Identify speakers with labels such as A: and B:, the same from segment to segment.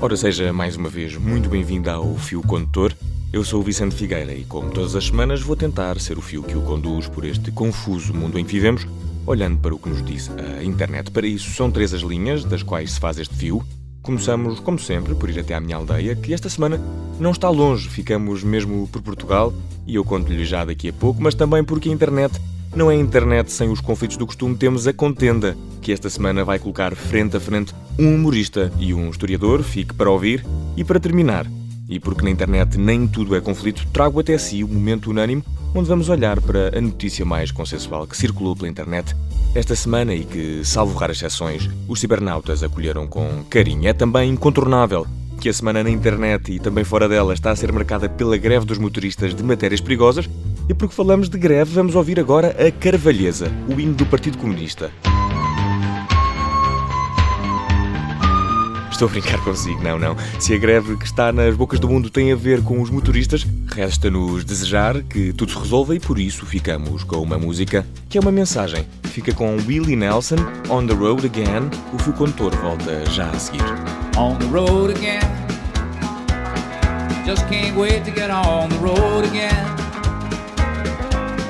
A: Ora, seja mais uma vez muito bem-vindo ao Fio Condutor. Eu sou o Vicente Figueira e, como todas as semanas, vou tentar ser o fio que o conduz por este confuso mundo em que vivemos, olhando para o que nos diz a internet. Para isso, são três as linhas das quais se faz este fio. Começamos, como sempre, por ir até à minha aldeia, que esta semana não está longe, ficamos mesmo por Portugal, e eu conto-lhe já daqui a pouco, mas também porque a internet não é internet sem os conflitos do costume, temos a contenda, que esta semana vai colocar frente a frente um humorista e um historiador, fique para ouvir, e para terminar, e porque na internet nem tudo é conflito, trago até si o momento unânime onde vamos olhar para a notícia mais consensual que circulou pela internet esta semana e que, salvo raras exceções, os cibernautas acolheram com carinho. É também incontornável que a semana na internet e também fora dela está a ser marcada pela greve dos motoristas de matérias perigosas e porque falamos de greve, vamos ouvir agora a Carvalheza, o hino do Partido Comunista. Estou a brincar consigo, não, não. Se a greve que está nas bocas do mundo tem a ver com os motoristas, resta-nos desejar que tudo se resolva e por isso ficamos com uma música que é uma mensagem. Fica com Willie Nelson, On the Road Again. O fio condutor volta já a seguir.
B: On the road again. Just can't wait to get on the road again.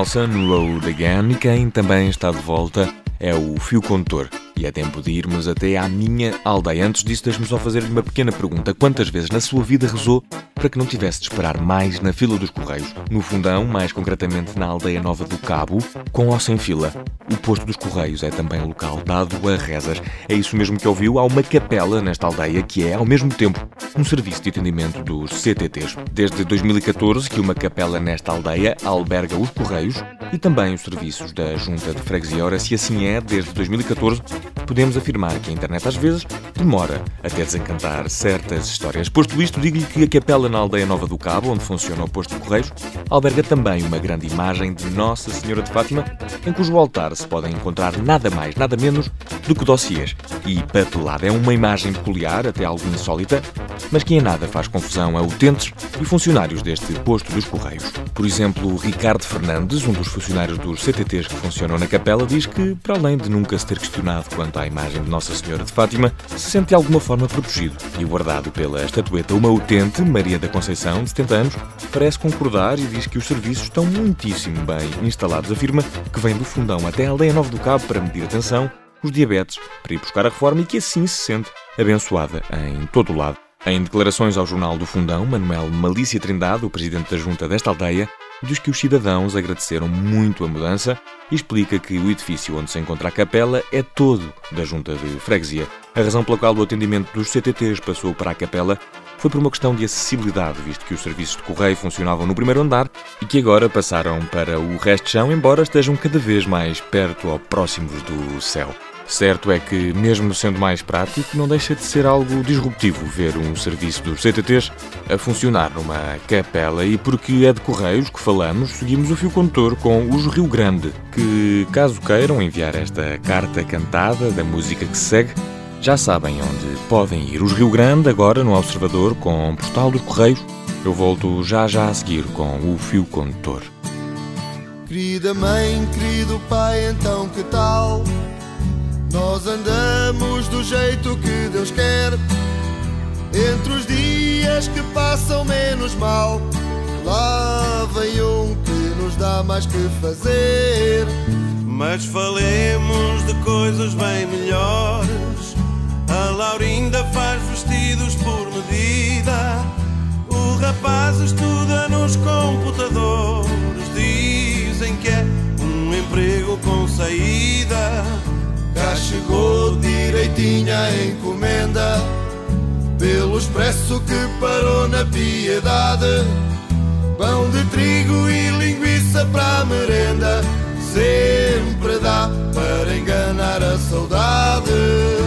A: Nelson, Road Again, e quem também está de volta é o Fio Condutor. E é tempo de irmos até à minha aldeia. Antes disso, deixe-me só fazer-lhe uma pequena pergunta. Quantas vezes na sua vida rezou para que não tivesse de esperar mais na fila dos Correios? No fundão, mais concretamente na aldeia nova do Cabo, com ou sem fila. O posto dos Correios é também local dado a rezas. É isso mesmo que ouviu. Há uma capela nesta aldeia que é, ao mesmo tempo, um serviço de atendimento dos CTTs. Desde 2014 que uma capela nesta aldeia alberga os Correios e também os serviços da Junta de Freguesia. Ora, se assim é, desde 2014, podemos afirmar que a internet às vezes demora até desencantar certas histórias. Posto isto, digo-lhe que a capela na aldeia Nova do Cabo, onde funciona o posto de Correios, alberga também uma grande imagem de Nossa Senhora de Fátima, em cujo altar se podem encontrar nada mais, nada menos do que dossiês e papelada. É uma imagem peculiar, até algo insólita, mas que em nada faz confusão a utentes e funcionários deste posto dos Correios. Por exemplo, Ricardo Fernandes, um dos funcionários dos CTTs que funcionam na capela, diz que, para além de nunca se ter questionado quanto à imagem de Nossa Senhora de Fátima, se sente de alguma forma protegido e guardado pela estatueta. Uma utente, Maria da Conceição, de 70 anos, parece concordar e diz que os serviços estão muitíssimo bem instalados. Afirma que vem do fundão até a aldeia Nova do Cabo para medir a tensão, os diabetes, para ir buscar a reforma e que assim se sente abençoada em todo o lado. Em declarações ao Jornal do Fundão, Manuel Malícia Trindade, o presidente da junta desta aldeia, diz que os cidadãos agradeceram muito a mudança e explica que o edifício onde se encontra a capela é todo da junta de freguesia. A razão pela qual o atendimento dos CTTs passou para a capela foi por uma questão de acessibilidade, visto que os serviços de correio funcionavam no primeiro andar e que agora passaram para o resto de chão, embora estejam cada vez mais perto ou próximos do céu. Certo é que, mesmo sendo mais prático, não deixa de ser algo disruptivo ver um serviço dos CTTs a funcionar numa capela e porque é de Correios que falamos, seguimos o fio condutor com os Rio Grande, que, caso queiram enviar esta carta cantada da música que se segue, já sabem onde podem ir. Os Rio Grande, agora no Observador, com postal dos Correios. Eu volto já já a seguir com o fio condutor.
C: Querida mãe, querido pai, então que tal? Nós andamos do jeito que Deus quer. Entre os dias que passam menos mal, lá vem um que nos dá mais que fazer.
D: Mas falemos de coisas bem melhores a Laurinda faz vestidos por medida. O rapaz estuda nos computadores. Dizem que é um emprego com saída.
C: Cá chegou direitinha a encomenda. Pelo expresso que parou na piedade. Pão de trigo e linguiça para a merenda. Sempre dá para enganar a saudade.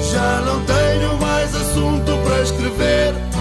C: Já não tenho mais assunto para escrever.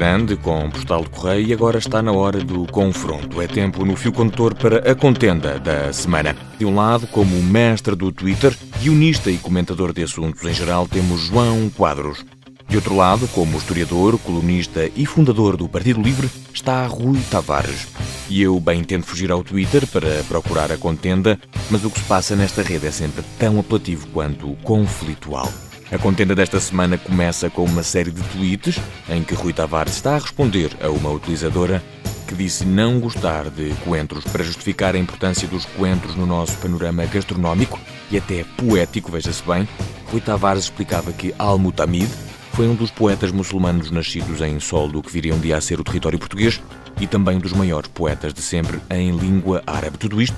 A: Grande, com postal de correio, e agora está na hora do confronto. É tempo no fio condutor para a contenda da semana. De um lado, como mestre do Twitter, guionista e comentador de assuntos em geral, temos João Quadros. De outro lado, como historiador, colunista e fundador do Partido Livre, está Rui Tavares. E eu bem tento fugir ao Twitter para procurar a contenda, mas o que se passa nesta rede é sempre tão apelativo quanto conflitual. A contenda desta semana começa com uma série de tweets em que Rui Tavares está a responder a uma utilizadora que disse não gostar de coentros para justificar a importância dos coentros no nosso panorama gastronómico e até poético, veja-se bem. Rui Tavares explicava que Al-Mutamid foi um dos poetas muçulmanos nascidos em sol do que viria um dia a ser o território português e também dos maiores poetas de sempre em língua árabe. Tudo isto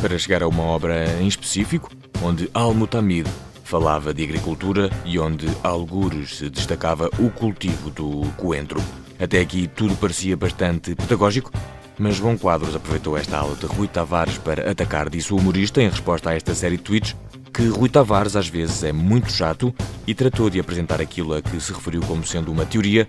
A: para chegar a uma obra em específico, onde Al-Mutamid falava de agricultura e onde, algures, se destacava o cultivo do coentro. Até aqui tudo parecia bastante pedagógico, mas João Quadros aproveitou esta aula de Rui Tavares para atacar, disse o humorista, em resposta a esta série de tweets, que Rui Tavares às vezes é muito chato e tratou de apresentar aquilo a que se referiu como sendo uma teoria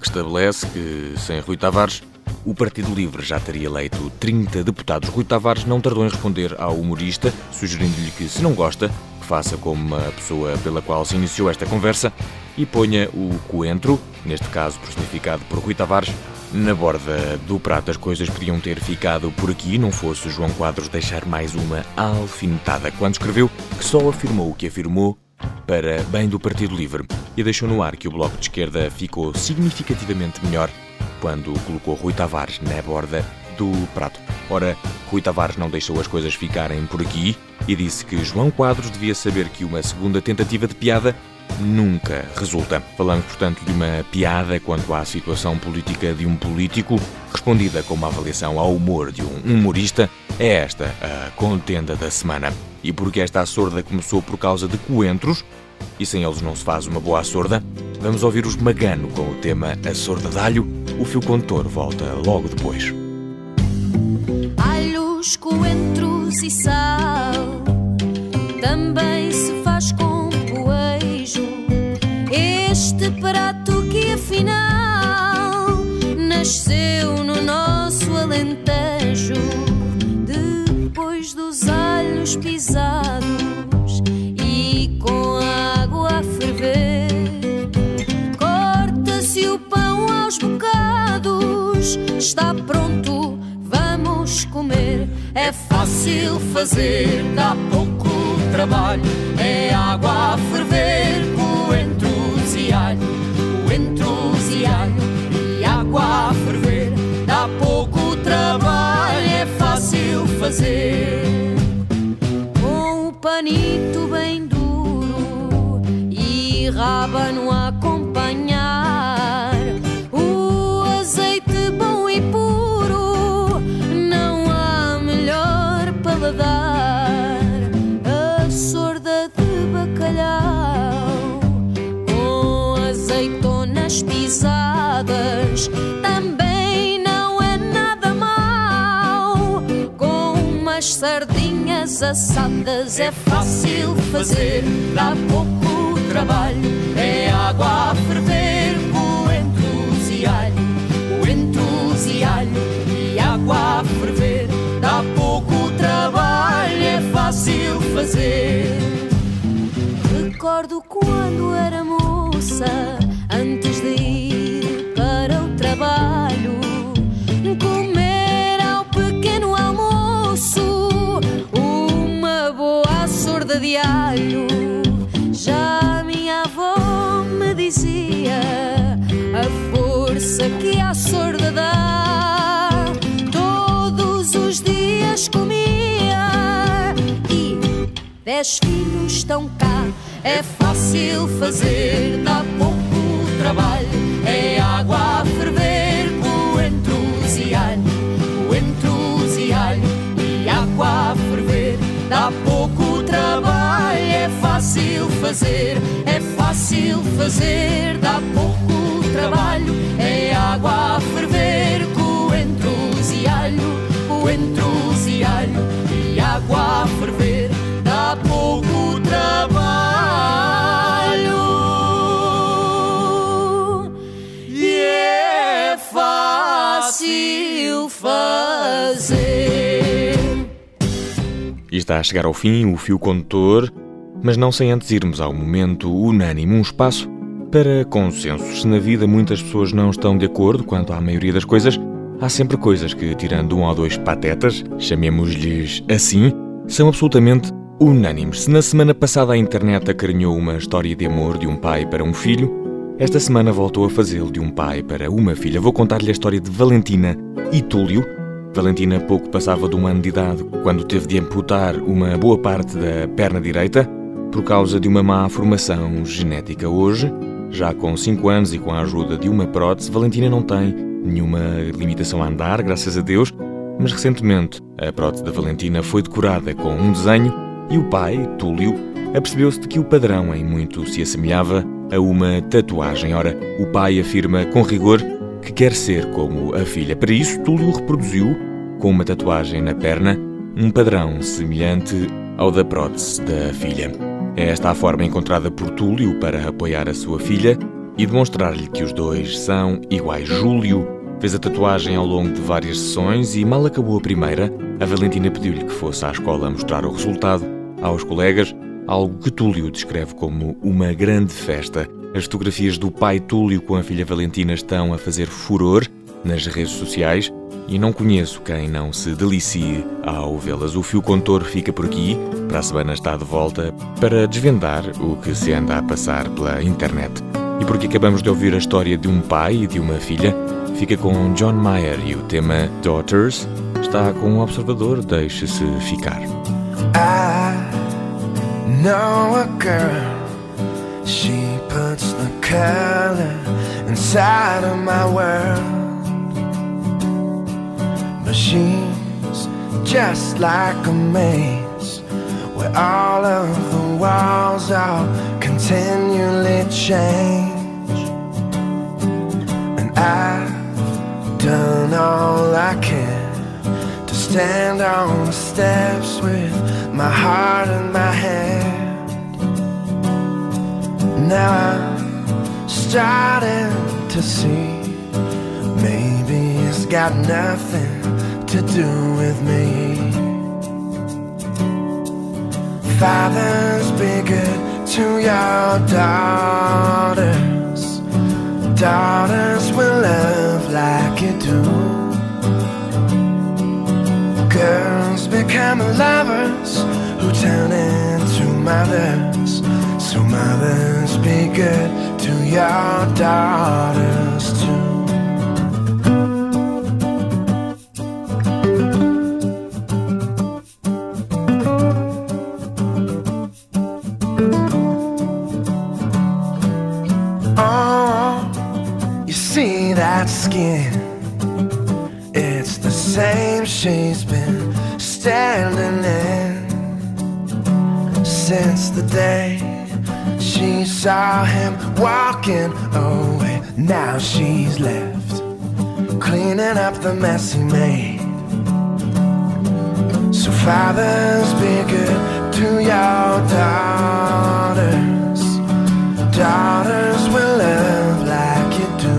A: que estabelece que, sem Rui Tavares, o Partido Livre já teria eleito 30 deputados. Rui Tavares não tardou em responder ao humorista, sugerindo-lhe que, se não gosta, faça como a pessoa pela qual se iniciou esta conversa e ponha o coentro, neste caso personificado por Rui Tavares, na borda do prato. As coisas podiam ter ficado por aqui, não fosse João Quadros deixar mais uma alfinetada quando escreveu que só afirmou o que afirmou para bem do Partido Livre e deixou no ar que o Bloco de Esquerda ficou significativamente melhor quando colocou Rui Tavares na borda do prato. Ora, Rui Tavares não deixou as coisas ficarem por aqui e disse que João Quadros devia saber que uma segunda tentativa de piada nunca resulta. Falamos, portanto, de uma piada quanto à situação política de um político, respondida com uma avaliação ao humor de um humorista. É esta a contenda da semana. E porque esta sorda começou por causa de coentros, e sem eles não se faz uma boa sorda, vamos ouvir os Magano com o tema A Sorda de Alho. O fio condutor volta logo depois.
E: Alhos, coentros e sal também se faz com poejo. Este prato que afinal nasceu no nosso alentejo depois dos alhos pisados e com água a ferver. Corta-se o pão aos bocados, está pronto, vamos comer. É fácil fazer, dá pouco trabalho. É água a ferver, coentros e alho, coentros e alho e água a ferver. Dá pouco trabalho, é fácil fazer. Assadas é fácil fazer, dá pouco trabalho. É água a ferver, coentros e alho, coentros e alho e água a ferver. Dá pouco trabalho, é fácil fazer. Recordo quando era moça, de alho. Já a minha avó me dizia a força que a sorda dá. Todos os dias comia e Dez filhos estão cá, é fácil fazer, dá pouco trabalho. É água a ferver, coentros e Dá pouco trabalho, é fácil fazer, é fácil fazer,
A: está a chegar ao fim o fio condutor, mas não sem antes irmos ao momento unânime, um espaço para consensos. Se na vida muitas pessoas não estão de acordo quanto à maioria das coisas, há sempre coisas que, tirando um ou dois patetas, chamemos-lhes assim, são absolutamente unânimes. Se na semana passada a internet acarinhou uma história de amor de um pai para um filho, esta semana voltou a fazê-lo de um pai para uma filha. Vou contar-lhe a história de Valentina e Túlio. Valentina pouco passava de um ano de idade quando teve de amputar uma boa parte da perna direita por causa de uma má formação genética. Hoje, já com 5 anos e com a ajuda de uma prótese, Valentina não tem nenhuma limitação a andar, graças a Deus, mas recentemente a prótese da Valentina foi decorada com um desenho e o pai, Túlio, apercebeu-se de que o padrão em muito se assemelhava a uma tatuagem. Ora, o pai afirma com rigor que quer ser como a filha. Para isso, Túlio reproduziu, com uma tatuagem na perna, um padrão semelhante ao da prótese da filha. É esta a forma encontrada por Túlio para apoiar a sua filha e demonstrar-lhe que os dois são iguais. Júlio fez a tatuagem ao longo de várias sessões e mal acabou a primeira, a Valentina pediu-lhe que fosse à escola mostrar o resultado aos colegas, algo que Túlio descreve como uma grande festa. As fotografias do pai Túlio com a filha Valentina estão a fazer furor nas redes sociais e não conheço quem não se delicie ao vê-las. O fio contor fica por aqui, para a semana está de volta para desvendar o que se anda a passar pela internet. E porque acabamos de ouvir a história de um pai e de uma filha, fica com John Mayer e o tema Daughters está com o observador, deixe-se ficar.
F: I know a girl, She puts the color inside of my world. But she's just like a maze where all of the walls are continually change. And I've done all I can to stand on the steps with my heart in my hand. Now I'm starting to see maybe it's got nothing to do with me. Fathers, be good to your daughters. Daughters will love like you do. Girls become lovers who turn into mothers. So mothers, be good to your daughters too. Oh, you see that skin? It's the same she's been standing in since the day she saw him walking away. Now she's left cleaning up the mess he made. So fathers, be good to your daughters. Daughters will love like you do.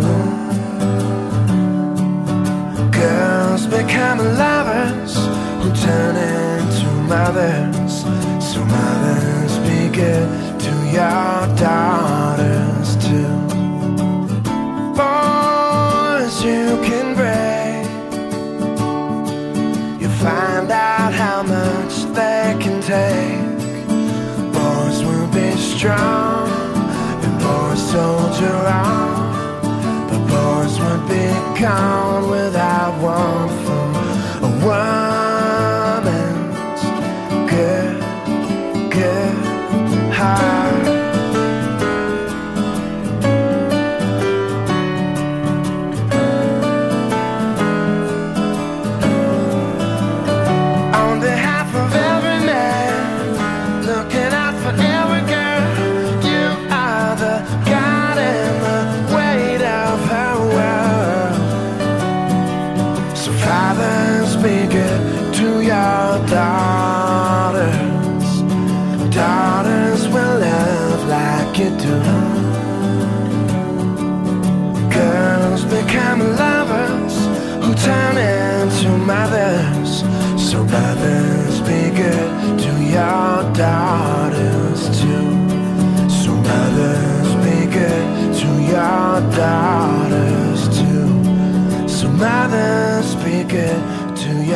F: Girls become lovers who turn into mothers. So mothers, be good your daughters too. Boys, you can break. You find out how much they can take. Boys will be strong, and boys soldier on. But boys would be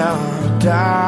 F: never die.